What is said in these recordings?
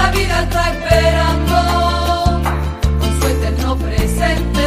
la vida está esperando. Con su eterno presente,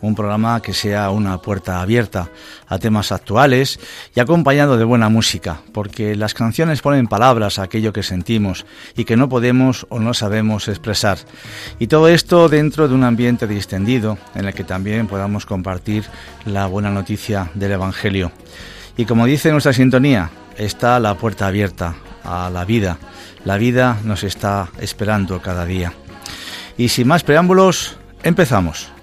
un programa que sea una puerta abierta a temas actuales y acompañado de buena música, porque las canciones ponen palabras a aquello que sentimos y que no podemos o no sabemos expresar. Y todo esto dentro de un ambiente distendido en el que también podamos compartir la buena noticia del Evangelio. Y como dice nuestra sintonía, está la puerta abierta a la vida. La vida nos está esperando cada día. Y sin más preámbulos, empezamos.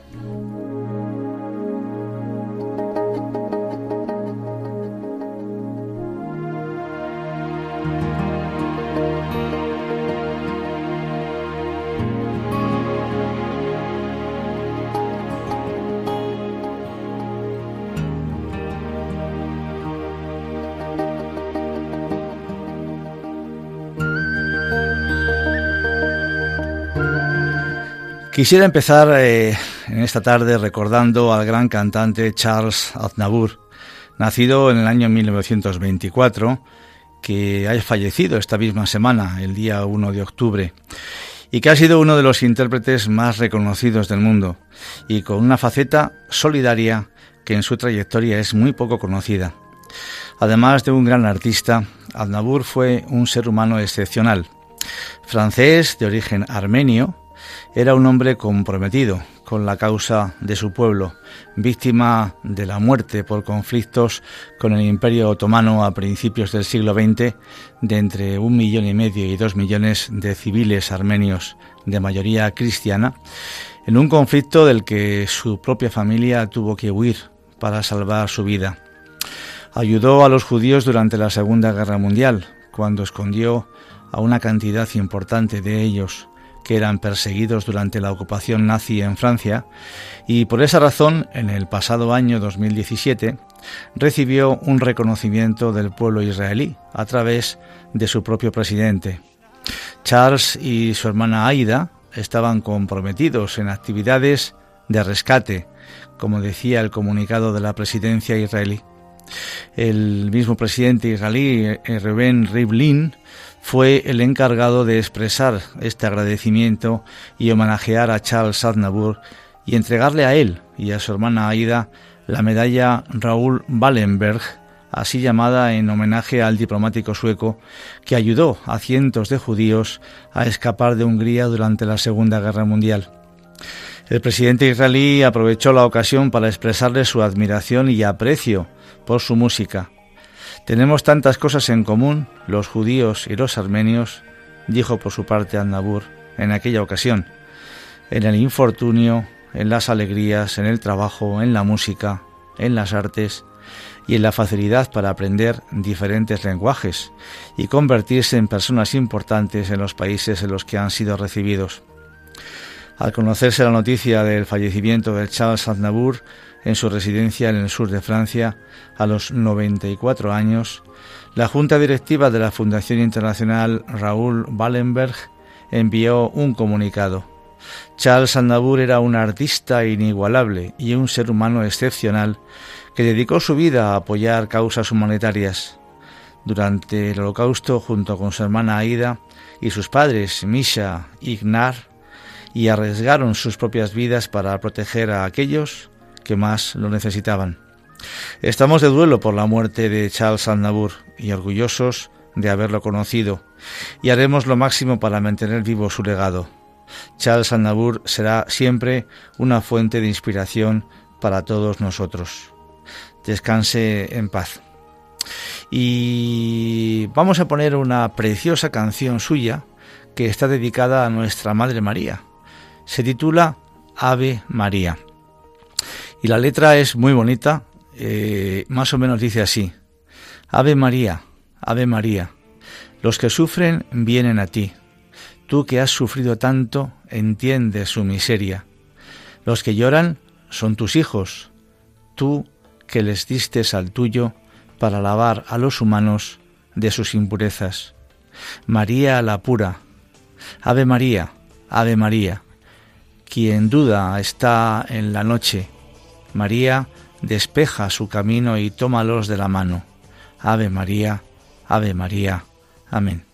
Quisiera empezar eh, en esta tarde recordando al gran cantante Charles Aznavour, nacido en el año 1924, que ha fallecido esta misma semana, el día 1 de octubre, y que ha sido uno de los intérpretes más reconocidos del mundo, y con una faceta solidaria que en su trayectoria es muy poco conocida. Además de un gran artista, Aznavour fue un ser humano excepcional. Francés de origen armenio, era un hombre comprometido con la causa de su pueblo, víctima de la muerte por conflictos con el Imperio Otomano a principios del siglo XX de entre un millón y medio y dos millones de civiles armenios de mayoría cristiana, en un conflicto del que su propia familia tuvo que huir para salvar su vida. Ayudó a los judíos durante la Segunda Guerra Mundial, cuando escondió a una cantidad importante de ellos que eran perseguidos durante la ocupación nazi en Francia y por esa razón en el pasado año 2017 recibió un reconocimiento del pueblo israelí a través de su propio presidente. Charles y su hermana Aida estaban comprometidos en actividades de rescate, como decía el comunicado de la presidencia israelí. El mismo presidente israelí, eh, Reuven Rivlin, fue el encargado de expresar este agradecimiento y homenajear a Charles Aznavour y entregarle a él y a su hermana Aida la medalla Raúl Wallenberg, así llamada en homenaje al diplomático sueco que ayudó a cientos de judíos a escapar de Hungría durante la Segunda Guerra Mundial. El presidente israelí aprovechó la ocasión para expresarle su admiración y aprecio por su música. Tenemos tantas cosas en común, los judíos y los armenios, dijo por su parte Annabur en aquella ocasión, en el infortunio, en las alegrías, en el trabajo, en la música, en las artes y en la facilidad para aprender diferentes lenguajes y convertirse en personas importantes en los países en los que han sido recibidos. Al conocerse la noticia del fallecimiento de Charles Aznavour en su residencia en el sur de Francia a los 94 años, la Junta Directiva de la Fundación Internacional Raúl Wallenberg envió un comunicado. Charles Aznavour era un artista inigualable y un ser humano excepcional que dedicó su vida a apoyar causas humanitarias. Durante el Holocausto, junto con su hermana Aida y sus padres Misha y Ignar, y arriesgaron sus propias vidas para proteger a aquellos que más lo necesitaban. Estamos de duelo por la muerte de Charles Aznavour y orgullosos de haberlo conocido, y haremos lo máximo para mantener vivo su legado. Charles Aznavour será siempre una fuente de inspiración para todos nosotros descanse en paz. Y vamos a poner una preciosa canción suya que está dedicada a nuestra Madre María. Se titula Ave María. Y la letra es muy bonita, eh, más o menos dice así. Ave María, Ave María, los que sufren vienen a ti. Tú que has sufrido tanto, entiendes su miseria. Los que lloran son tus hijos. Tú que les distes al tuyo para lavar a los humanos de sus impurezas. María la pura, Ave María, Ave María, quien duda está en la noche. María despeja su camino y tómalos de la mano. Ave María, Ave María. Amén.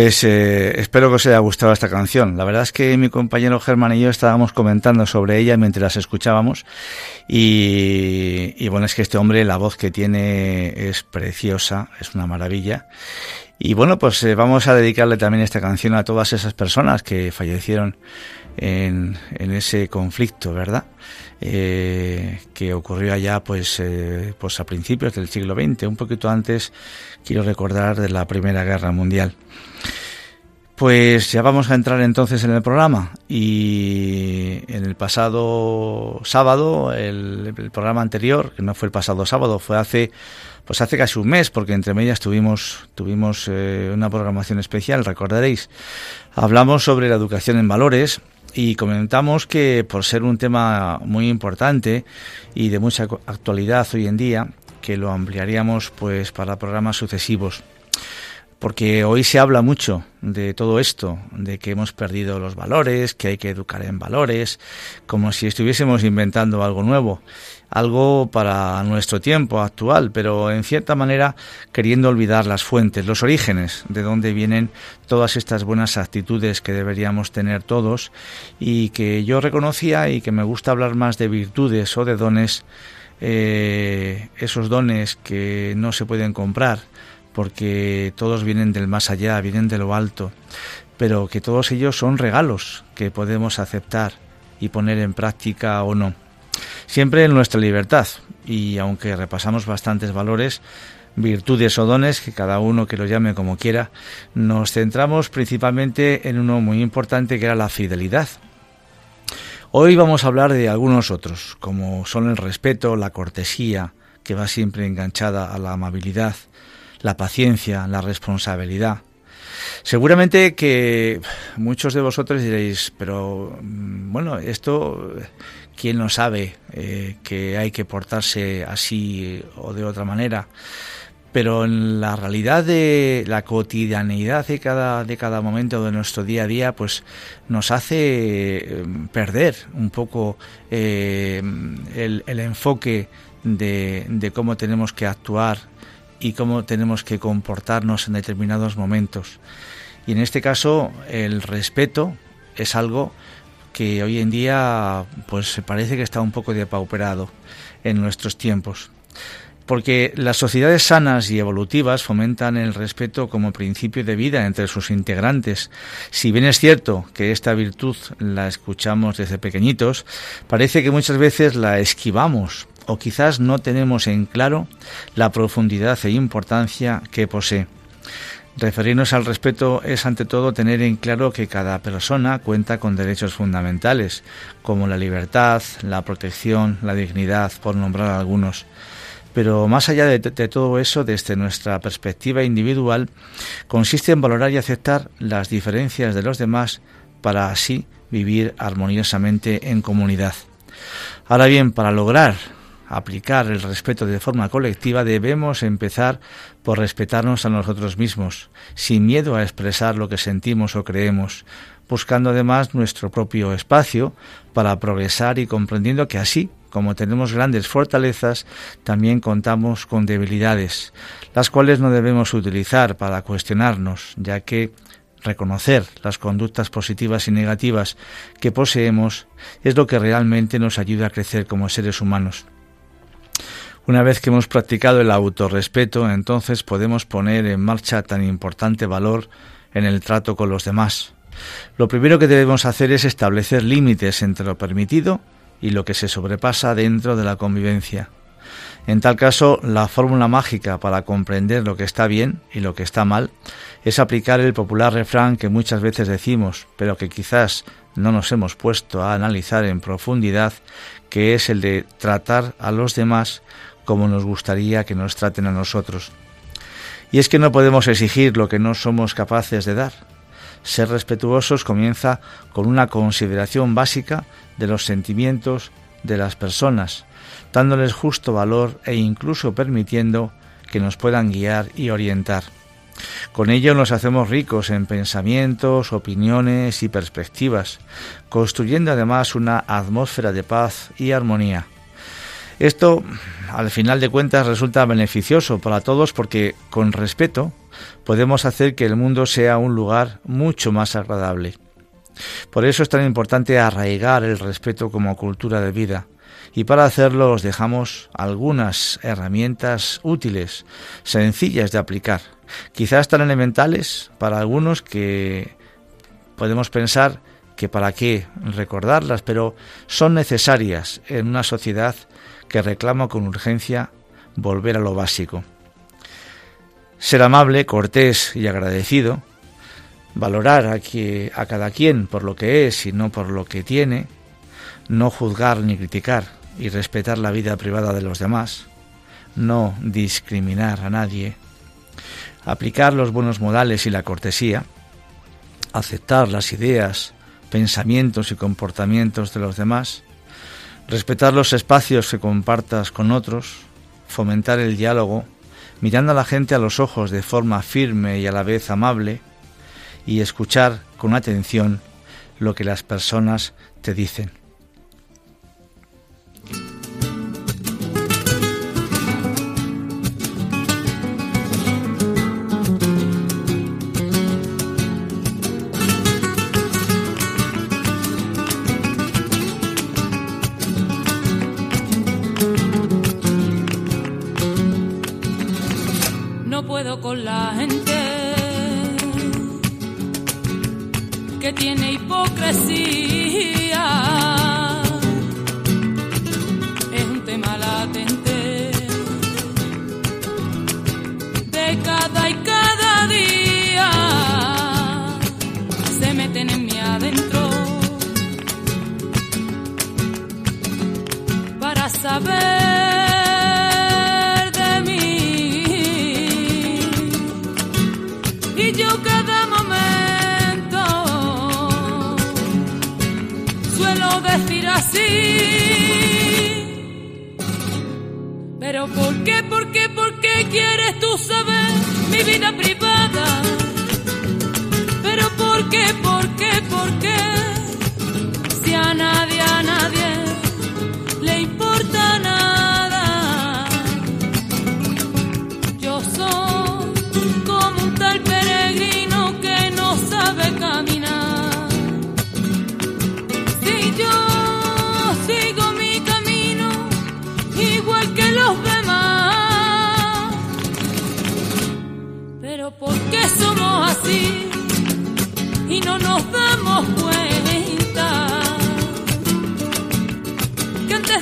Pues eh, espero que os haya gustado esta canción. La verdad es que mi compañero Germán y yo estábamos comentando sobre ella mientras las escuchábamos y, y bueno, es que este hombre, la voz que tiene es preciosa, es una maravilla. Y bueno, pues eh, vamos a dedicarle también esta canción a todas esas personas que fallecieron en, en ese conflicto, ¿verdad? Eh, que ocurrió allá pues, eh, pues a principios del siglo XX, un poquito antes, quiero recordar, de la Primera Guerra Mundial. Pues ya vamos a entrar entonces en el programa y en el pasado sábado, el, programa anterior, que no fue el pasado sábado, fue hace pues hace casi un mes, porque entre medias tuvimos, tuvimos eh, una programación especial, recordaréis. Hablamos sobre la educación en valores y comentamos que por ser un tema muy importante y de mucha actualidad hoy en día, que lo ampliaríamos pues para programas sucesivos. Porque hoy se habla mucho de todo esto, de que hemos perdido los valores, que hay que educar en valores, como si estuviésemos inventando algo nuevo algo para nuestro tiempo actual, pero en cierta manera queriendo olvidar las fuentes, los orígenes de donde vienen todas estas buenas actitudes que deberíamos tener todos y que yo reconocía y que me gusta hablar más de virtudes o de dones, eh, esos dones que no se pueden comprar porque todos vienen del más allá, vienen de lo alto, pero que todos ellos son regalos que podemos aceptar y poner en práctica o no siempre en nuestra libertad. Y aunque repasamos bastantes valores, virtudes o dones, que cada uno que lo llame como quiera, nos centramos principalmente en uno muy importante que era la fidelidad. Hoy vamos a hablar de algunos otros, como son el respeto, la cortesía, que va siempre enganchada a la amabilidad, la paciencia, la responsabilidad. Seguramente que muchos de vosotros diréis, pero mm, bueno, esto ¿Quién no sabe eh, que hay que portarse así o de otra manera? Pero en la realidad de la cotidianeidad de cada, de cada momento de nuestro día a día, pues nos hace em, perder un poco eh, el, enfoque de cómo tenemos que actuar y cómo tenemos que comportarnos en determinados momentos. Y en este caso, el respeto es algo que hoy en día pues parece que está un poco depauperado en nuestros tiempos. Porque las sociedades sanas y evolutivas fomentan el respeto como principio de vida entre sus integrantes. Si bien es cierto que esta virtud la escuchamos desde pequeñitos, parece que muchas veces la esquivamos o quizás no tenemos en claro la profundidad e importancia que posee. Referirnos al respeto es ante todo tener en claro que cada persona cuenta con derechos fundamentales, como la libertad, la protección, la dignidad, por nombrar algunos. Pero más allá de, todo eso, desde nuestra perspectiva individual, consiste en valorar y aceptar las diferencias de los demás para así vivir armoniosamente en comunidad. Ahora bien, para lograr aplicar el respeto de forma colectiva, debemos empezar por respetarnos a nosotros mismos, sin miedo a expresar lo que sentimos o creemos, buscando además nuestro propio espacio para progresar y comprendiendo que así como tenemos grandes fortalezas, también contamos con debilidades, las cuales no debemos utilizar para cuestionarnos, ya que reconocer las conductas positivas y negativas que poseemos es lo que realmente nos ayuda a crecer como seres humanos. Una vez que hemos practicado el autorrespeto, entonces podemos poner en marcha tan importante valor en el trato con los demás. Lo primero que debemos hacer es establecer límites entre lo permitido y lo que se sobrepasa dentro de la convivencia. En tal caso, la fórmula mágica para comprender lo que está bien y lo que está mal es aplicar el popular refrán que muchas veces decimos, pero que quizás no nos hemos puesto a analizar en profundidad, que es el de tratar a los demás como nos gustaría que nos traten a nosotros. Y es que no podemos exigir lo que no somos capaces de dar. Ser respetuosos comienza con una consideración básica de los sentimientos de las personas, dándoles justo valor e incluso permitiendo que nos puedan guiar y orientar. Con ello nos hacemos ricos en pensamientos, opiniones y perspectivas, construyendo además una atmósfera de paz y armonía. Esto, al final de cuentas, resulta beneficioso para todos porque con respeto podemos hacer que el mundo sea un lugar mucho más agradable. Por eso es tan importante arraigar el respeto como cultura de vida, y para hacerlo os dejamos algunas herramientas útiles, sencillas de aplicar, quizás tan elementales para algunos que podemos pensar que para qué recordarlas, pero son necesarias en una sociedad que reclama con urgencia volver a lo básico. Ser amable, cortés y agradecido, valorar a, a cada quien por lo que es y no por lo que tiene, no juzgar ni criticar, y respetar la vida privada de los demás, no discriminar a nadie, aplicar los buenos modales y la cortesía, aceptar las ideas, pensamientos y comportamientos de los demás, respetar los espacios que compartas con otros, fomentar el diálogo, mirando a la gente a los ojos de forma firme y a la vez amable, y escuchar con atención lo que las personas te dicen.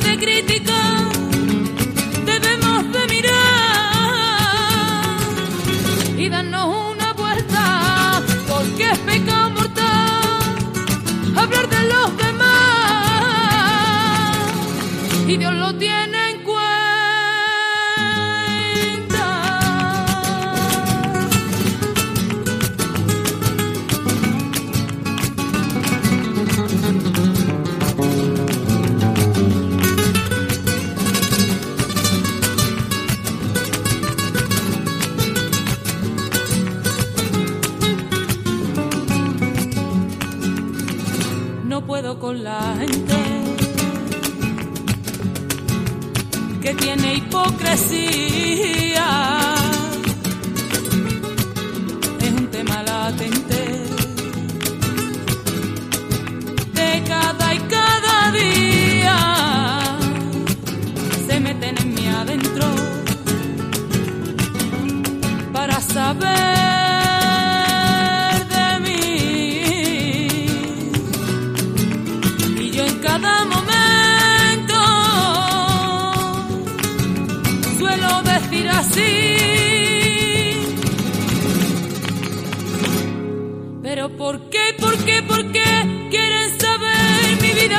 de criticar, debemos de mirar y darnos una vuelta, porque es pecado mortal hablar de los demás. Y Dios lo tiene. con la gente que tiene hipocresía. Es un tema latente de cada y cada día. Se meten en mi adentro para saber.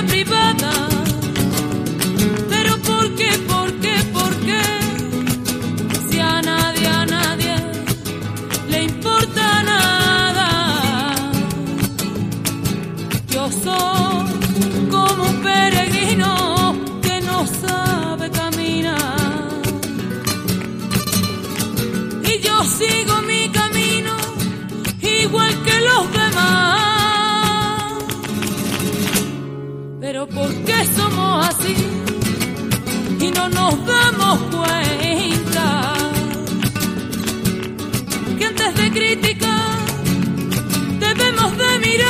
vida privada nos damos cuenta que antes crítica debemos de mirar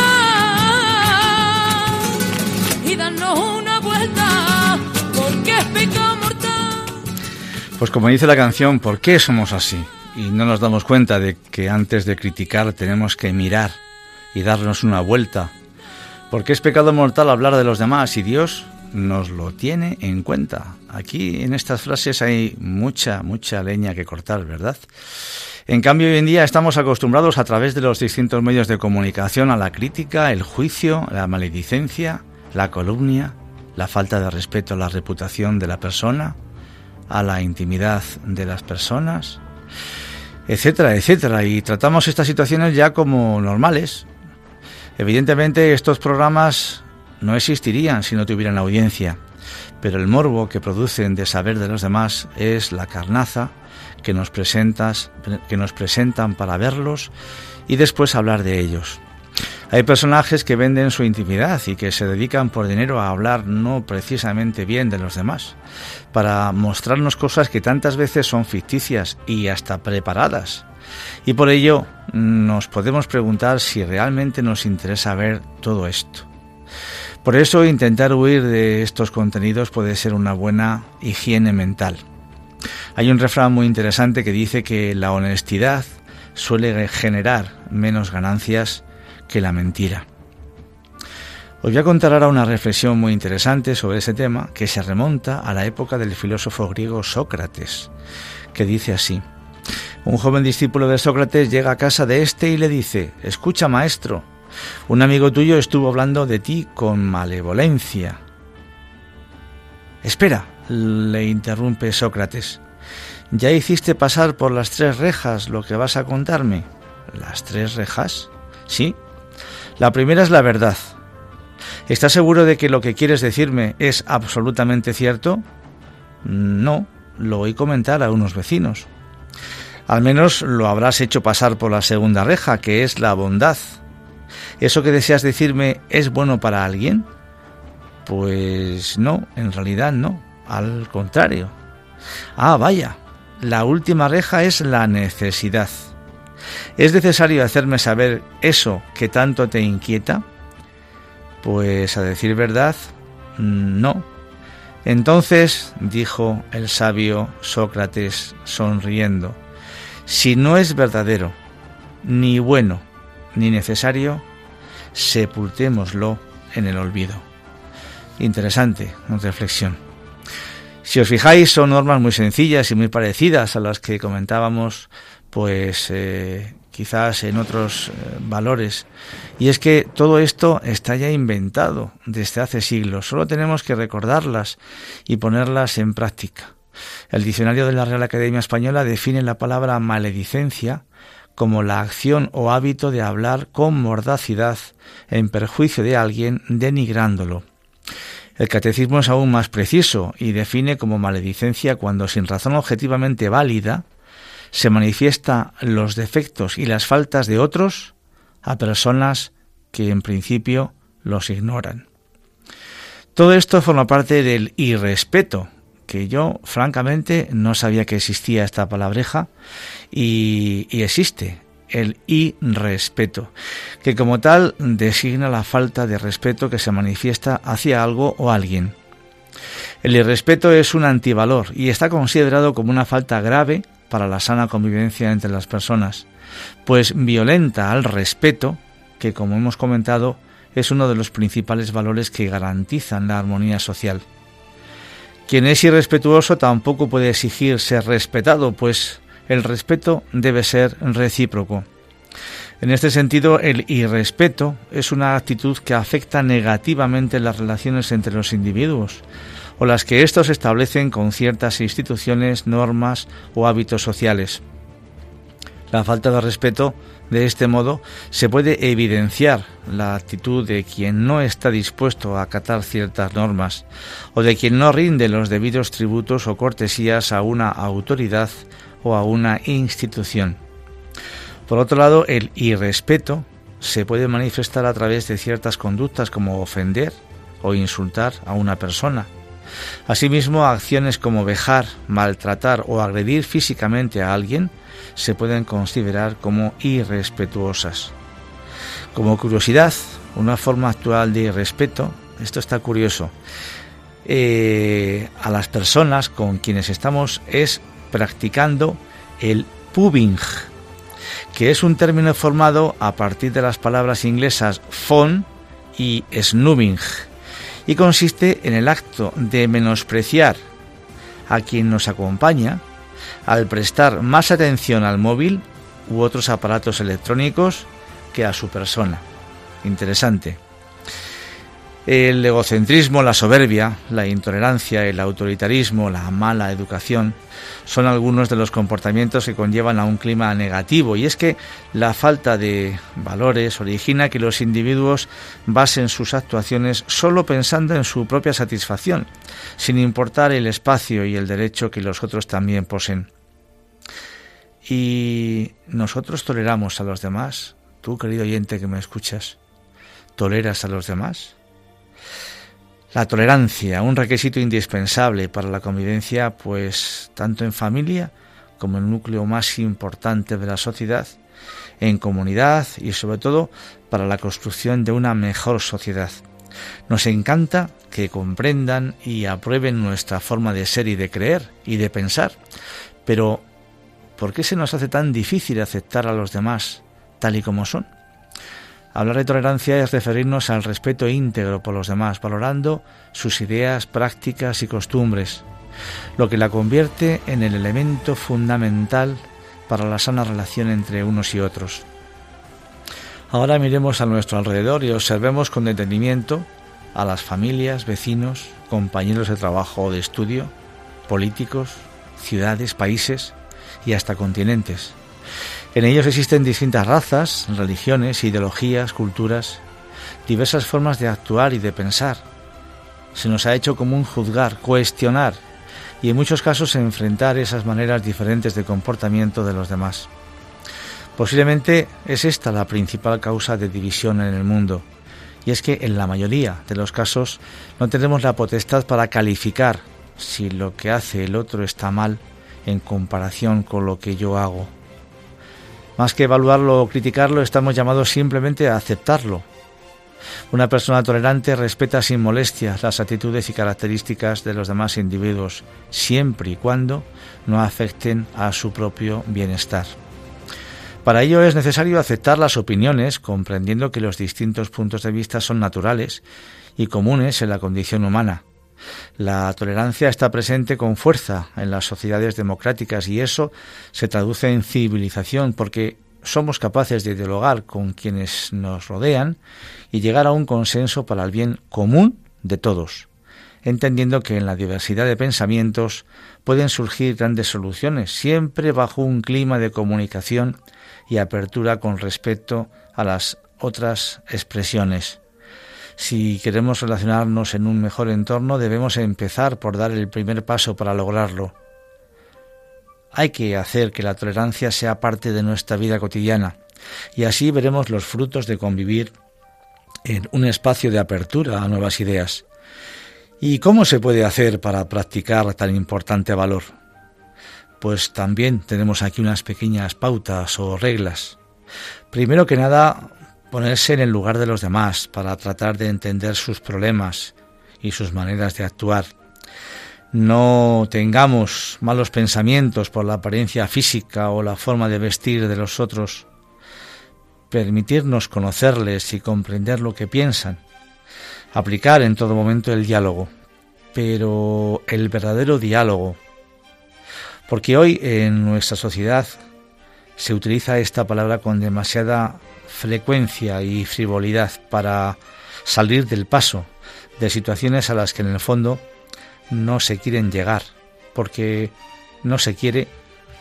y darnos una vuelta porque es pecado mortal. Pues como dice la canción, ¿por qué somos así? Y no nos damos cuenta de que antes de criticar tenemos que mirar y darnos una vuelta. Porque es pecado mortal hablar de los demás y Dios nos lo tiene en cuenta. Aquí en estas frases hay mucha, mucha leña que cortar, ¿verdad? En cambio, hoy en día estamos acostumbrados a través de los distintos medios de comunicación a la crítica, el juicio, la maledicencia, la calumnia, la falta de respeto a la reputación de la persona, a la intimidad de las personas, etcétera, etcétera. Y tratamos estas situaciones ya como normales. Evidentemente estos programas no existirían si no tuvieran audiencia, pero el morbo que producen de saber de los demás es la carnaza que nos, presentas, que nos presentan para verlos y después hablar de ellos. Hay personajes que venden su intimidad y que se dedican por dinero a hablar no precisamente bien de los demás, para mostrarnos cosas que tantas veces son ficticias y hasta preparadas. Y por ello nos podemos preguntar si realmente nos interesa ver todo esto. Por eso intentar huir de estos contenidos puede ser una buena higiene mental. Hay un refrán muy interesante que dice que la honestidad suele generar menos ganancias que la mentira. Os voy a contar ahora una reflexión muy interesante sobre ese tema que se remonta a la época del filósofo griego Sócrates, que dice así. Un joven discípulo de Sócrates llega a casa de éste y le dice, Escucha, maestro, un amigo tuyo estuvo hablando de ti con malevolencia. Espera, le interrumpe Sócrates. ¿Ya hiciste pasar por las tres rejas lo que vas a contarme? ¿Las tres rejas? Sí. La primera es la verdad. ¿Estás seguro de que lo que quieres decirme es absolutamente cierto? No, lo oí comentar a unos vecinos. Al menos lo habrás hecho pasar por la segunda reja, que es la bondad. ¿Eso que deseas decirme es bueno para alguien? Pues no, en realidad no, al contrario. Ah, vaya, la última reja es la necesidad. ¿Es necesario hacerme saber eso que tanto te inquieta? Pues a decir verdad, no. Entonces, dijo el sabio Sócrates sonriendo, si no es verdadero, ni bueno, ni necesario, sepultémoslo en el olvido. Interesante reflexión. Si os fijáis, son normas muy sencillas y muy parecidas a las que comentábamos, pues eh, quizás en otros eh, valores. Y es que todo esto está ya inventado desde hace siglos. Solo tenemos que recordarlas y ponerlas en práctica. El diccionario de la Real Academia Española define la palabra maledicencia como la acción o hábito de hablar con mordacidad en perjuicio de alguien denigrándolo. El catecismo es aún más preciso y define como maledicencia cuando sin razón objetivamente válida se manifiesta los defectos y las faltas de otros a personas que en principio los ignoran. Todo esto forma parte del irrespeto, que yo francamente no sabía que existía esta palabreja y, existe el irrespeto, que como tal designa la falta de respeto que se manifiesta hacia algo o alguien. El irrespeto es un antivalor y está considerado como una falta grave para la sana convivencia entre las personas, pues violenta al respeto, que como hemos comentado es uno de los principales valores que garantizan la armonía social. Quien es irrespetuoso tampoco puede exigir ser respetado, pues el respeto debe ser recíproco. En este sentido, el irrespeto es una actitud que afecta negativamente las relaciones entre los individuos o las que éstos establecen con ciertas instituciones, normas o hábitos sociales. La falta de respeto, de este modo, se puede evidenciar la actitud de quien no está dispuesto a acatar ciertas normas o de quien no rinde los debidos tributos o cortesías a una autoridad o a una institución. Por otro lado, el irrespeto se puede manifestar a través de ciertas conductas como ofender o insultar a una persona, Asimismo, acciones como vejar, maltratar o agredir físicamente a alguien se pueden considerar como irrespetuosas. Como curiosidad, una forma actual de irrespeto, esto está curioso, eh, a las personas con quienes estamos es practicando el pubbing, que es un término formado a partir de las palabras inglesas phone y snoobing, y consiste en el acto de menospreciar a quien nos acompaña al prestar más atención al móvil u otros aparatos electrónicos que a su persona. Interesante. El egocentrismo, la soberbia, la intolerancia, el autoritarismo, la mala educación son algunos de los comportamientos que conllevan a un clima negativo y es que la falta de valores origina que los individuos basen sus actuaciones solo pensando en su propia satisfacción, sin importar el espacio y el derecho que los otros también poseen. Y nosotros toleramos a los demás. Tú, querido oyente que me escuchas, ¿toleras a los demás? La tolerancia, un requisito indispensable para la convivencia, pues tanto en familia como en el núcleo más importante de la sociedad, en comunidad y sobre todo para la construcción de una mejor sociedad. Nos encanta que comprendan y aprueben nuestra forma de ser y de creer y de pensar, pero ¿por qué se nos hace tan difícil aceptar a los demás tal y como son? Hablar de tolerancia es referirnos al respeto íntegro por los demás, valorando sus ideas, prácticas y costumbres, lo que la convierte en el elemento fundamental para la sana relación entre unos y otros. Ahora miremos a nuestro alrededor y observemos con detenimiento a las familias, vecinos, compañeros de trabajo o de estudio, políticos, ciudades, países y hasta continentes. En ellos existen distintas razas, religiones, ideologías, culturas, diversas formas de actuar y de pensar. Se nos ha hecho común juzgar, cuestionar y en muchos casos enfrentar esas maneras diferentes de comportamiento de los demás. Posiblemente es esta la principal causa de división en el mundo, y es que en la mayoría de los casos no tenemos la potestad para calificar si lo que hace el otro está mal en comparación con lo que yo hago. Más que evaluarlo o criticarlo, estamos llamados simplemente a aceptarlo. Una persona tolerante respeta sin molestia las actitudes y características de los demás individuos, siempre y cuando no afecten a su propio bienestar. Para ello es necesario aceptar las opiniones, comprendiendo que los distintos puntos de vista son naturales y comunes en la condición humana. La tolerancia está presente con fuerza en las sociedades democráticas y eso se traduce en civilización porque somos capaces de dialogar con quienes nos rodean y llegar a un consenso para el bien común de todos, entendiendo que en la diversidad de pensamientos pueden surgir grandes soluciones, siempre bajo un clima de comunicación y apertura con respecto a las otras expresiones. Si queremos relacionarnos en un mejor entorno, debemos empezar por dar el primer paso para lograrlo. Hay que hacer que la tolerancia sea parte de nuestra vida cotidiana y así veremos los frutos de convivir en un espacio de apertura a nuevas ideas. ¿Y cómo se puede hacer para practicar tan importante valor? Pues también tenemos aquí unas pequeñas pautas o reglas. Primero que nada, ponerse en el lugar de los demás para tratar de entender sus problemas y sus maneras de actuar. No tengamos malos pensamientos por la apariencia física o la forma de vestir de los otros. Permitirnos conocerles y comprender lo que piensan. Aplicar en todo momento el diálogo. Pero el verdadero diálogo. Porque hoy en nuestra sociedad se utiliza esta palabra con demasiada frecuencia y frivolidad para salir del paso de situaciones a las que en el fondo no se quieren llegar, porque no se quiere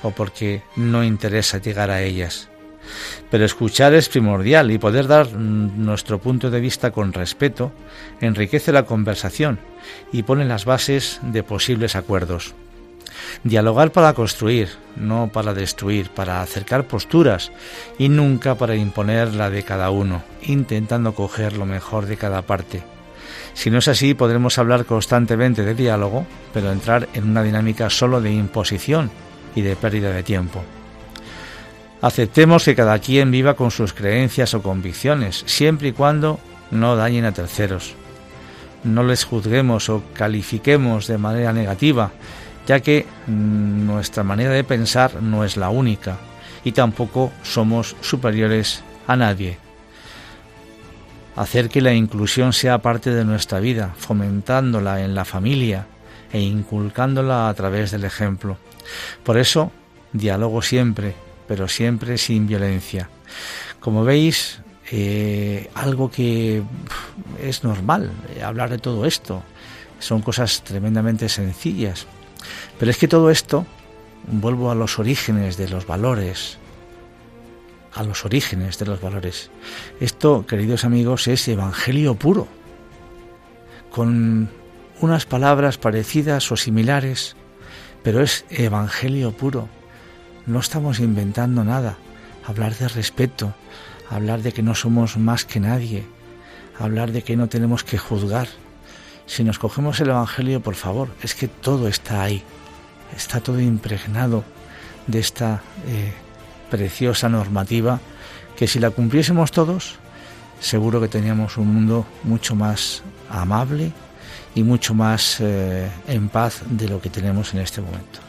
o porque no interesa llegar a ellas. Pero escuchar es primordial y poder dar nuestro punto de vista con respeto enriquece la conversación y pone las bases de posibles acuerdos. Dialogar para construir, no para destruir, para acercar posturas y nunca para imponer la de cada uno, intentando coger lo mejor de cada parte. Si no es así, podremos hablar constantemente de diálogo, pero entrar en una dinámica solo de imposición y de pérdida de tiempo. Aceptemos que cada quien viva con sus creencias o convicciones, siempre y cuando no dañen a terceros. No les juzguemos o califiquemos de manera negativa, ya que nuestra manera de pensar no es la única y tampoco somos superiores a nadie hacer que la inclusión sea parte de nuestra vida, fomentándola en la familia e inculcándola a través del ejemplo. Por eso, diálogo siempre, pero siempre sin violencia. Como veis, eh, algo que es normal, eh, hablar de todo esto. Son cosas tremendamente sencillas. Pero es que todo esto, vuelvo a los orígenes de los valores, a los orígenes de los valores. Esto, queridos amigos, es evangelio puro, con unas palabras parecidas o similares, pero es evangelio puro. No estamos inventando nada. Hablar de respeto, hablar de que no somos más que nadie, hablar de que no tenemos que juzgar. Si nos cogemos el Evangelio, por favor, es que todo está ahí, está todo impregnado de esta eh, preciosa normativa que si la cumpliésemos todos, seguro que teníamos un mundo mucho más amable y mucho más eh, en paz de lo que tenemos en este momento.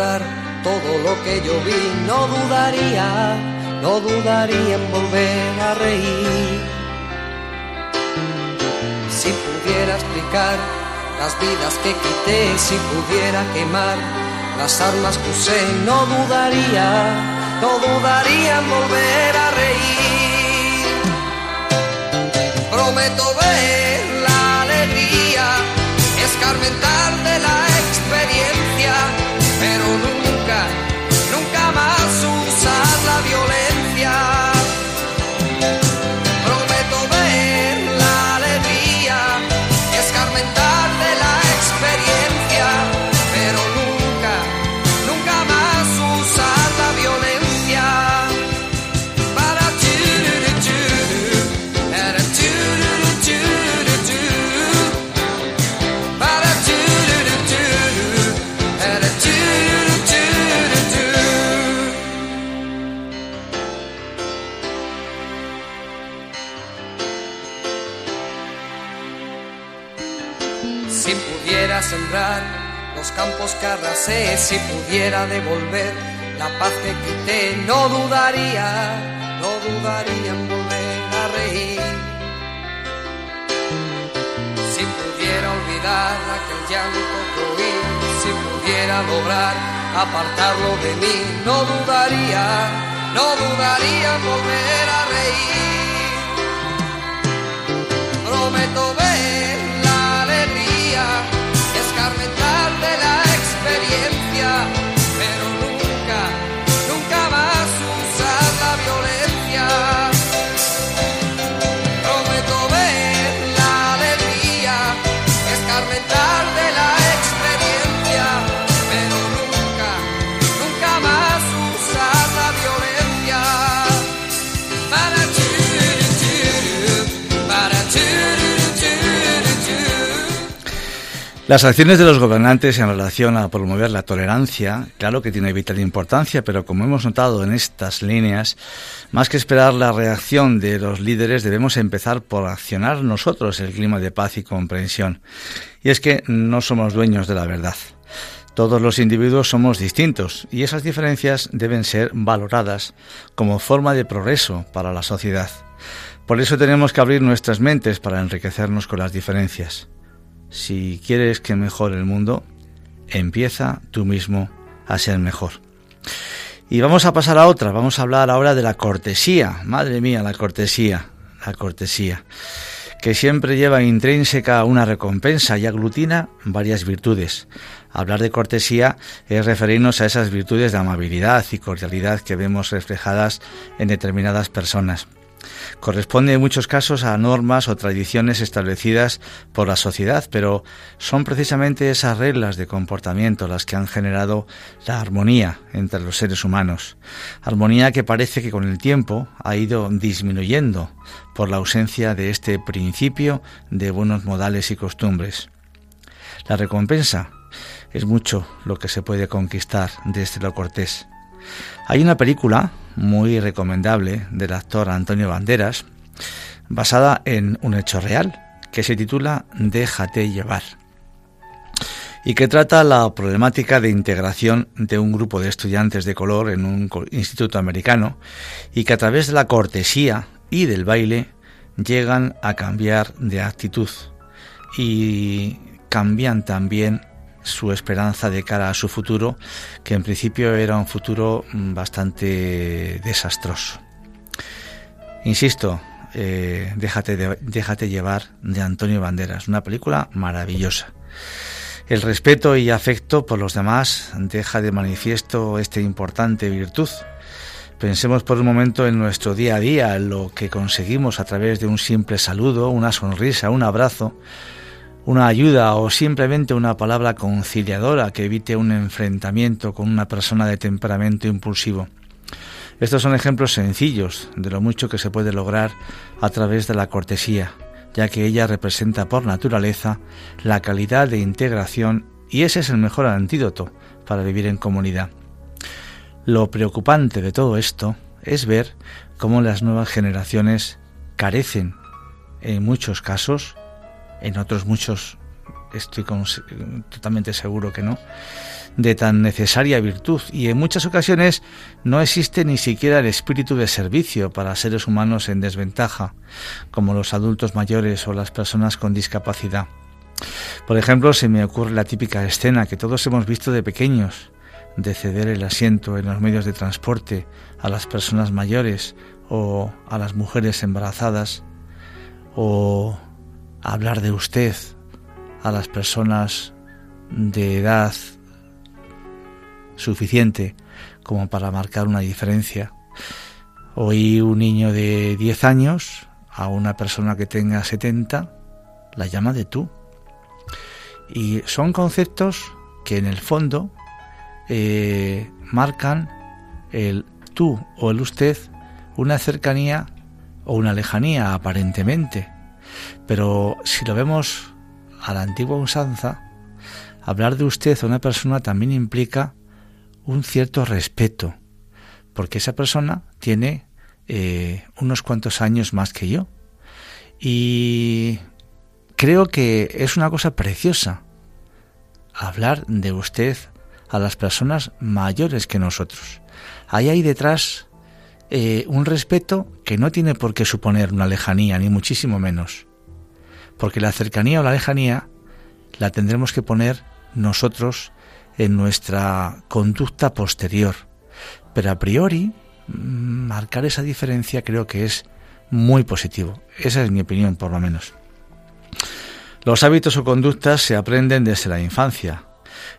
Todo lo que yo vi, no dudaría, no dudaría en volver a reír. Si pudiera explicar las vidas que quité, si pudiera quemar las armas que usé, no dudaría, no dudaría en volver a reír. Prometo ver la alegría escarmentar de la experiencia, campos que si pudiera devolver la paz que quité, no dudaría, no dudaría en volver a reír. Si pudiera olvidar aquel llanto que oí, si pudiera lograr apartarlo de mí, no dudaría, no dudaría en volver a reír. Prometo ver escarmentar de la Las acciones de los gobernantes en relación a promover la tolerancia, claro que tiene vital importancia, pero como hemos notado en estas líneas, más que esperar la reacción de los líderes, debemos empezar por accionar nosotros el clima de paz y comprensión. Y es que no somos dueños de la verdad. Todos los individuos somos distintos y esas diferencias deben ser valoradas como forma de progreso para la sociedad. Por eso tenemos que abrir nuestras mentes para enriquecernos con las diferencias. Si quieres que mejore el mundo, empieza tú mismo a ser mejor. Y vamos a pasar a otra, vamos a hablar ahora de la cortesía. Madre mía, la cortesía, la cortesía, que siempre lleva intrínseca una recompensa y aglutina varias virtudes. Hablar de cortesía es referirnos a esas virtudes de amabilidad y cordialidad que vemos reflejadas en determinadas personas. Corresponde en muchos casos a normas o tradiciones establecidas por la sociedad, pero son precisamente esas reglas de comportamiento las que han generado la armonía entre los seres humanos. Armonía que parece que con el tiempo ha ido disminuyendo por la ausencia de este principio de buenos modales y costumbres. La recompensa es mucho lo que se puede conquistar desde lo cortés. Hay una película muy recomendable del actor Antonio Banderas, basada en un hecho real, que se titula Déjate llevar y que trata la problemática de integración de un grupo de estudiantes de color en un instituto americano y que a través de la cortesía y del baile llegan a cambiar de actitud y cambian también su esperanza de cara a su futuro, que en principio era un futuro mm, bastante desastroso. Insisto, eh, déjate, déjate llevar de Antonio Banderas, una película maravillosa. El respeto y afecto por los demás deja de manifiesto esta importante virtud. Pensemos por un momento en nuestro día a día, lo que conseguimos a través de un simple saludo, una sonrisa, un abrazo, una ayuda o simplemente una palabra conciliadora que evite un enfrentamiento con una persona de temperamento impulsivo. Estos son ejemplos sencillos de lo mucho que se puede lograr a través de la cortesía, ya que ella representa por naturaleza la calidad de integración y ese es el mejor antídoto para vivir en comunidad. Lo preocupante de todo esto es ver cómo las nuevas generaciones carecen, en muchos casos, en otros muchos estoy totalmente seguro que no, de tan necesaria virtud y en muchas ocasiones no existe ni siquiera el espíritu de servicio para seres humanos en desventaja, como los adultos mayores o las personas con discapacidad. Por ejemplo, se me ocurre la típica escena que todos hemos visto de pequeños, de ceder el asiento en los medios de transporte a las personas mayores o a las mujeres embarazadas, o hablar de usted a las personas de edad suficiente como para marcar una diferencia. Oí un niño de 10 años a una persona que tenga 70, la llama de tú. Y son conceptos que en el fondo eh, marcan el tú o el usted una cercanía o una lejanía aparentemente pero si lo vemos a la antigua usanza, hablar de usted a una persona también implica un cierto respeto, porque esa persona tiene eh, unos cuantos años más que yo. Y creo que es una cosa preciosa hablar de usted a las personas mayores que nosotros. Ahí hay detrás eh, un respeto que no tiene por qué suponer una lejanía, ni muchísimo menos porque la cercanía o la lejanía la tendremos que poner nosotros en nuestra conducta posterior. Pero a priori, mm, marcar esa diferencia creo que es muy positivo. Esa es mi opinión, por lo menos. Los hábitos o conductas se aprenden desde la infancia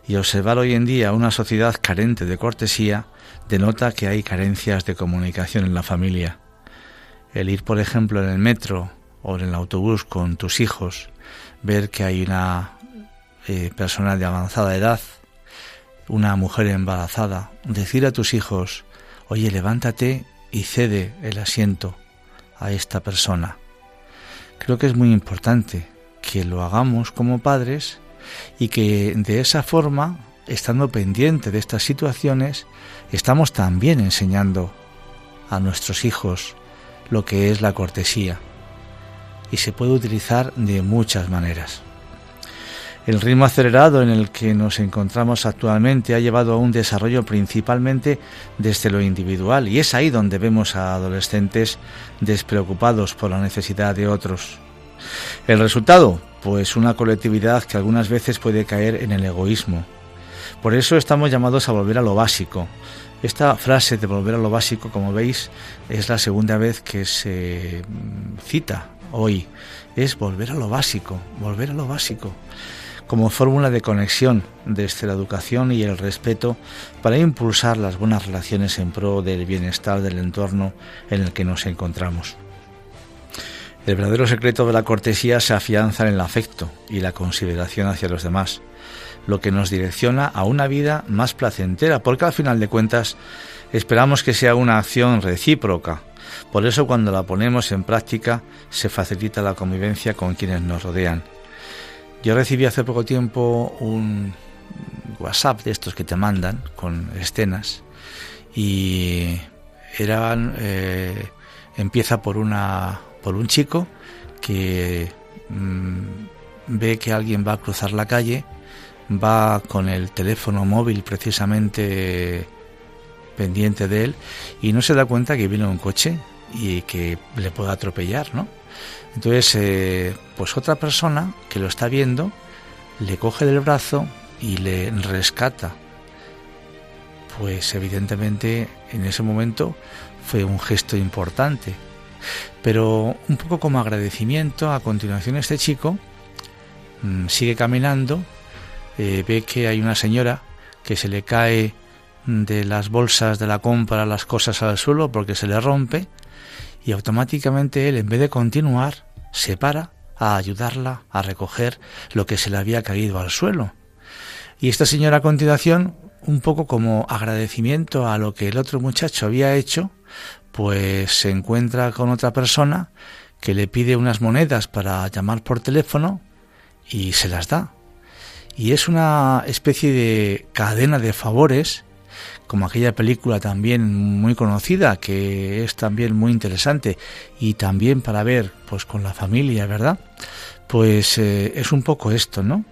y observar hoy en día una sociedad carente de cortesía denota que hay carencias de comunicación en la familia. El ir, por ejemplo, en el metro o en el autobús con tus hijos, ver que hay una eh, persona de avanzada edad, una mujer embarazada, decir a tus hijos, oye, levántate y cede el asiento a esta persona. Creo que es muy importante que lo hagamos como padres y que de esa forma, estando pendiente de estas situaciones, estamos también enseñando a nuestros hijos lo que es la cortesía y se puede utilizar de muchas maneras. El ritmo acelerado en el que nos encontramos actualmente ha llevado a un desarrollo principalmente desde lo individual y es ahí donde vemos a adolescentes despreocupados por la necesidad de otros. El resultado, pues una colectividad que algunas veces puede caer en el egoísmo, Por eso estamos llamados a volver a lo básico. Esta frase de volver a lo básico, como veis, es la segunda vez que se cita hoy. Es volver a lo básico, volver a lo básico como fórmula de conexión desde la educación y el respeto para impulsar las buenas relaciones en pro del bienestar del entorno en el que nos encontramos. El verdadero secreto de la cortesía se afianza en el afecto y la consideración hacia los demás, lo que nos direcciona a una vida más placentera, porque al final de cuentas esperamos que sea una acción recíproca. Por eso cuando la ponemos en práctica se facilita la convivencia con quienes nos rodean. Yo recibí hace poco tiempo un WhatsApp de estos que te mandan con escenas y eran eh, empieza por una por un chico que mm, ve que alguien va a cruzar la calle, va con el teléfono móvil precisamente pendiente de él y no se da cuenta que viene un coche y que le puede atropellar, ¿no? Entonces, eh, pues otra persona que lo está viendo le coge del brazo y le rescata. Pues evidentemente en ese momento fue un gesto importante. Pero un poco como agradecimiento, a continuación este chico mm, sigue caminando, eh, ve que hay una señora que se le cae de las bolsas de la compra las cosas al suelo porque se le rompe y automáticamente él, en vez de continuar, se para a ayudarla a recoger lo que se le había caído al suelo. Y esta señora a continuación, un poco como agradecimiento a lo que el otro muchacho había hecho, pues se encuentra con otra persona que le pide unas monedas para llamar por teléfono y se las da. Y es una especie de cadena de favores como aquella película también muy conocida, que es también muy interesante, y también para ver pues con la familia, ¿verdad? Pues eh, es un poco esto, ¿no?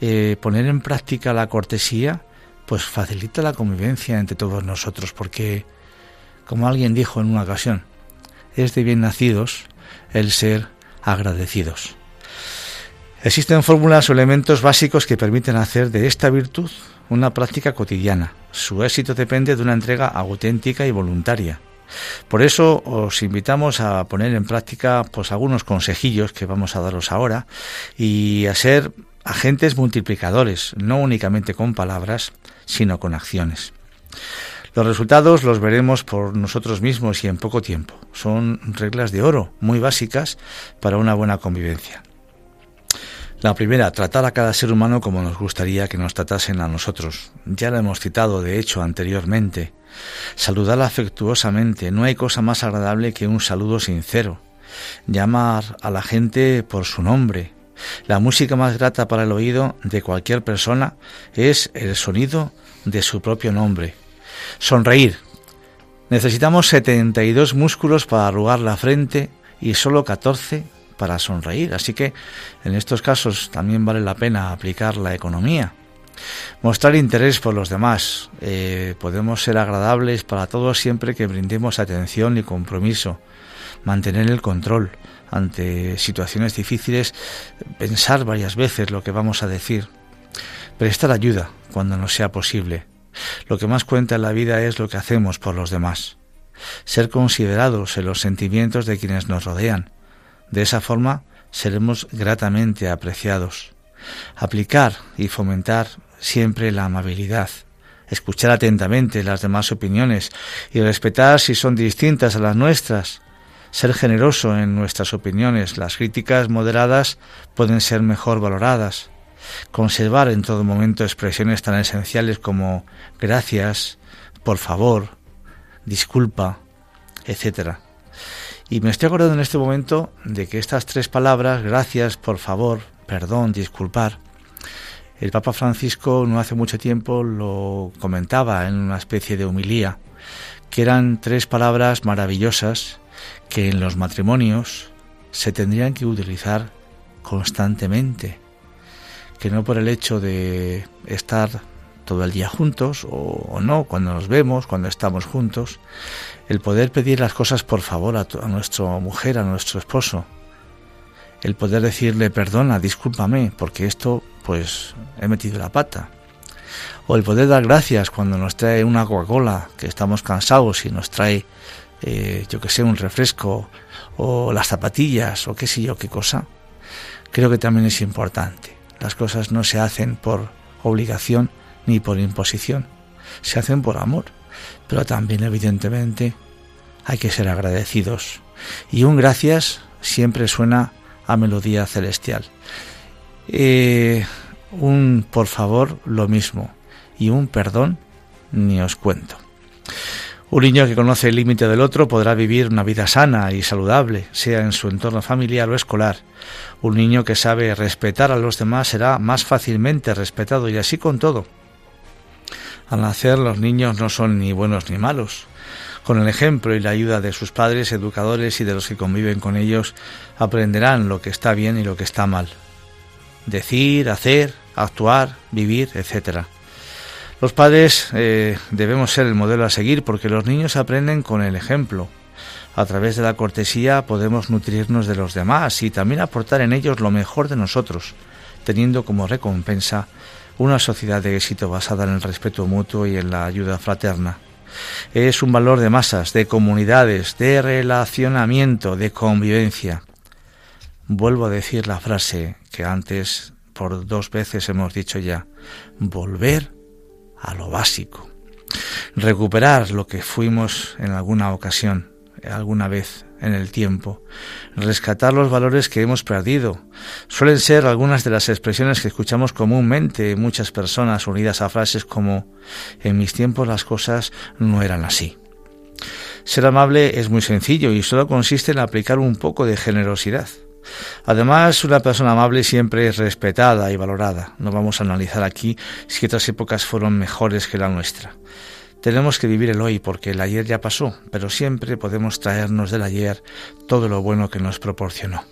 Eh, poner en práctica la cortesía, pues facilita la convivencia entre todos nosotros, porque, como alguien dijo en una ocasión, es de bien nacidos el ser agradecidos. Existen fórmulas o elementos básicos que permiten hacer de esta virtud una práctica cotidiana. Su éxito depende de una entrega auténtica y voluntaria. Por eso os invitamos a poner en práctica pues algunos consejillos que vamos a daros ahora y a ser agentes multiplicadores, no únicamente con palabras, sino con acciones. Los resultados los veremos por nosotros mismos y en poco tiempo. Son reglas de oro muy básicas para una buena convivencia. La primera, tratar a cada ser humano como nos gustaría que nos tratasen a nosotros. Ya lo hemos citado, de hecho, anteriormente. Saludar afectuosamente. No hay cosa más agradable que un saludo sincero. Llamar a la gente por su nombre. La música más grata para el oído de cualquier persona es el sonido de su propio nombre. Sonreír. Necesitamos 72 músculos para arrugar la frente y solo 14 para sonreír. Así que en estos casos también vale la pena aplicar la economía. Mostrar interés por los demás. Eh, podemos ser agradables para todos siempre que brindemos atención y compromiso. Mantener el control ante situaciones difíciles. Pensar varias veces lo que vamos a decir. Prestar ayuda cuando no sea posible. Lo que más cuenta en la vida es lo que hacemos por los demás. Ser considerados en los sentimientos de quienes nos rodean de esa forma seremos gratamente apreciados. Aplicar y fomentar siempre la amabilidad, escuchar atentamente las demás opiniones y respetar si son distintas a las nuestras, ser generoso en nuestras opiniones, las críticas moderadas pueden ser mejor valoradas, conservar en todo momento expresiones tan esenciales como gracias, por favor, disculpa, etc. Y me estoy acordando en este momento de que estas tres palabras, gracias, por favor, perdón, disculpar, el Papa Francisco no hace mucho tiempo lo comentaba en una especie de humilía, que eran tres palabras maravillosas que en los matrimonios se tendrían que utilizar constantemente, que no por el hecho de estar todo el día juntos o, no, cuando nos vemos, cuando estamos juntos, el poder pedir las cosas por favor a, a nuestra mujer, a nuestro esposo, el poder decirle perdona, discúlpame, porque esto pues he metido la pata. O el poder dar gracias cuando nos trae una Coca-Cola, que estamos cansados y nos trae, eh, yo que sé, un refresco o las zapatillas o qué sé yo qué cosa. Creo que también es importante. Las cosas no se hacen por obligación ni por imposición, se hacen por amor. Pero también, evidentemente, hay que ser agradecidos. Y un gracias siempre suena a melodía celestial. Eh, un por favor lo mismo y un perdón ni os cuento. Un niño que conoce el límite del otro podrá vivir una vida sana y saludable, sea en su entorno familiar o escolar. Un niño que sabe respetar a los demás será más fácilmente respetado y así con todo. Al nacer los niños no son ni buenos ni malos. Con el ejemplo y la ayuda de sus padres, educadores y de los que conviven con ellos, aprenderán lo que está bien y lo que está mal. Decir, hacer, actuar, vivir, etc. Los padres eh, debemos ser el modelo a seguir porque los niños aprenden con el ejemplo. A través de la cortesía podemos nutrirnos de los demás y también aportar en ellos lo mejor de nosotros, teniendo como recompensa una sociedad de éxito basada en el respeto mutuo y en la ayuda fraterna es un valor de masas, de comunidades, de relacionamiento, de convivencia. Vuelvo a decir la frase que antes por dos veces hemos dicho ya, volver a lo básico, recuperar lo que fuimos en alguna ocasión, alguna vez en el tiempo, rescatar los valores que hemos perdido. Suelen ser algunas de las expresiones que escuchamos comúnmente muchas personas unidas a frases como en mis tiempos las cosas no eran así. Ser amable es muy sencillo y solo consiste en aplicar un poco de generosidad. Además, una persona amable siempre es respetada y valorada. No vamos a analizar aquí si otras épocas fueron mejores que la nuestra. Tenemos que vivir el hoy porque el ayer ya pasó, pero siempre podemos traernos del ayer todo lo bueno que nos proporcionó.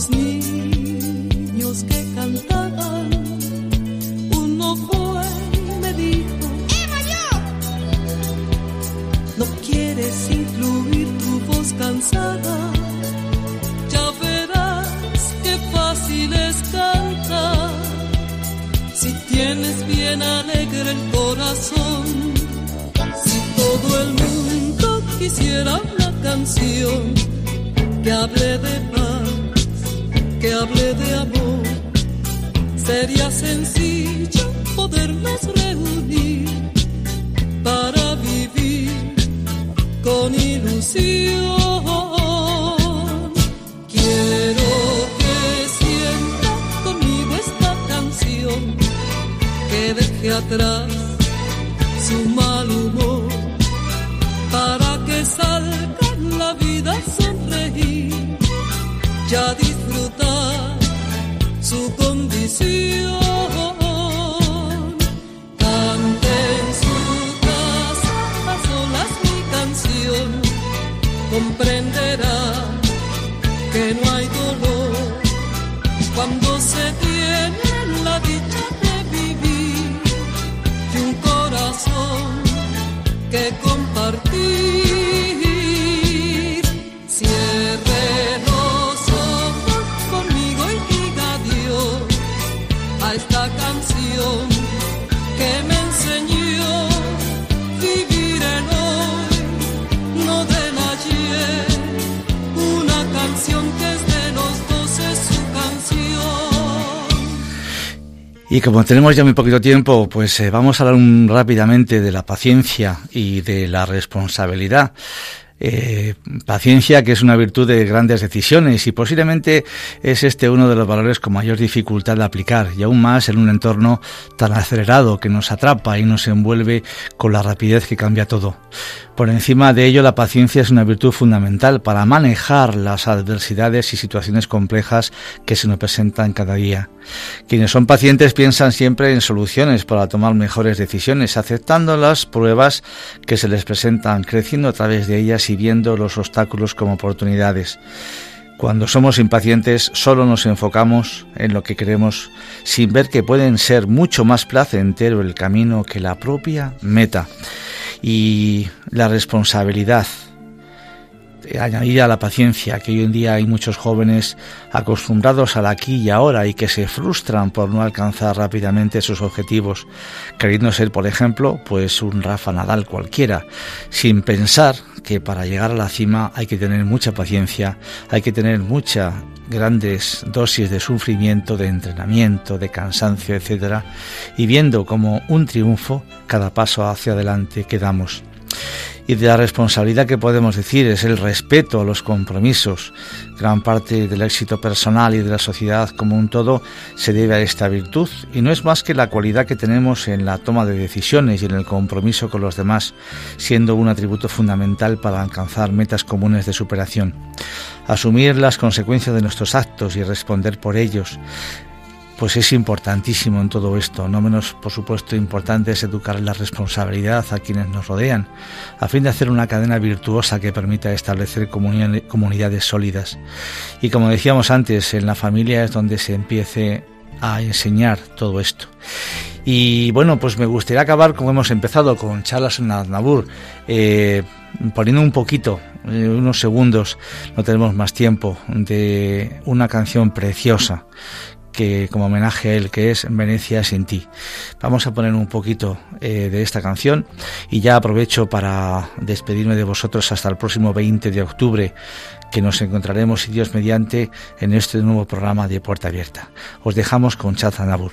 Unos niños que cantaban. Uno fue y me dijo, ¡Eva ¿No quieres incluir tu voz cansada? Ya verás qué fácil es cantar. Si tienes bien alegre el corazón, si todo el mundo quisiera canción que hable de paz, que hable de amor. Sería sencillo podernos reunir para vivir con ilusión. Quiero que sienta conmigo esta canción que deje atrás Y como tenemos ya muy poquito tiempo, pues eh, vamos a hablar rápidamente de la paciencia y de la responsabilidad. Eh, paciencia, que es una virtud de grandes decisiones y posiblemente es este uno de los valores con mayor dificultad de aplicar y aún más en un entorno tan acelerado que nos atrapa y nos envuelve con la rapidez que cambia todo. Por encima de ello, la paciencia es una virtud fundamental para manejar las adversidades y situaciones complejas que se nos presentan cada día. Quienes son pacientes piensan siempre en soluciones para tomar mejores decisiones, aceptando las pruebas que se les presentan, creciendo a través de ellas y viendo los obstáculos como oportunidades. Cuando somos impacientes solo nos enfocamos en lo que queremos sin ver que pueden ser mucho más placentero el camino que la propia meta y la responsabilidad añadir a la paciencia, que hoy en día hay muchos jóvenes acostumbrados al aquí y ahora y que se frustran por no alcanzar rápidamente sus objetivos, queriendo ser, por ejemplo, pues un Rafa Nadal cualquiera, sin pensar que para llegar a la cima hay que tener mucha paciencia, hay que tener mucha grandes dosis de sufrimiento, de entrenamiento, de cansancio, etcétera, y viendo como un triunfo cada paso hacia adelante que damos y de la responsabilidad que podemos decir es el respeto a los compromisos. Gran parte del éxito personal y de la sociedad como un todo se debe a esta virtud y no es más que la cualidad que tenemos en la toma de decisiones y en el compromiso con los demás, siendo un atributo fundamental para alcanzar metas comunes de superación. Asumir las consecuencias de nuestros actos y responder por ellos pues es importantísimo en todo esto. No menos, por supuesto, importante es educar la responsabilidad a quienes nos rodean, a fin de hacer una cadena virtuosa que permita establecer comunidades sólidas. Y como decíamos antes, en la familia es donde se empiece a enseñar todo esto. Y bueno, pues me gustaría acabar como hemos empezado con Charles Aznavour, eh, poniendo un poquito, eh, unos segundos, no tenemos más tiempo, de una canción preciosa que como homenaje a él que es Venecia sin ti. Vamos a poner un poquito eh, de esta canción y ya aprovecho para despedirme de vosotros hasta el próximo 20 de octubre que nos encontraremos, si Dios mediante, en este nuevo programa de Puerta Abierta. Os dejamos con Chazanabur.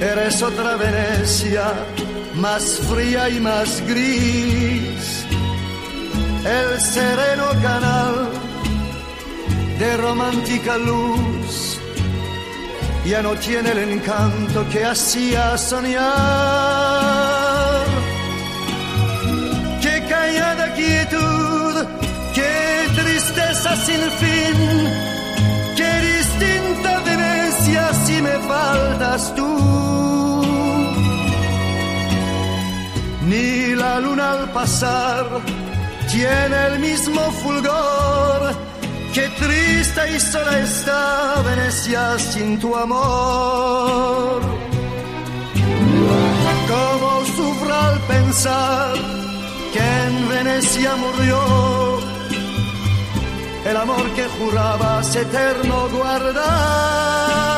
Eres otra Venecia, más fría y más gris. El sereno canal de romántica luz ya no tiene el encanto que hacía soñar. Qué callada quietud, qué tristeza sin fin, faltas tú. ni la luna al pasar tiene el mismo fulgor. Qué triste y sola está Venecia sin tu amor. Como sufro al pensar que en Venecia murió el amor que jurabas eterno guardar.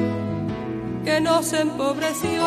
que nos empobreció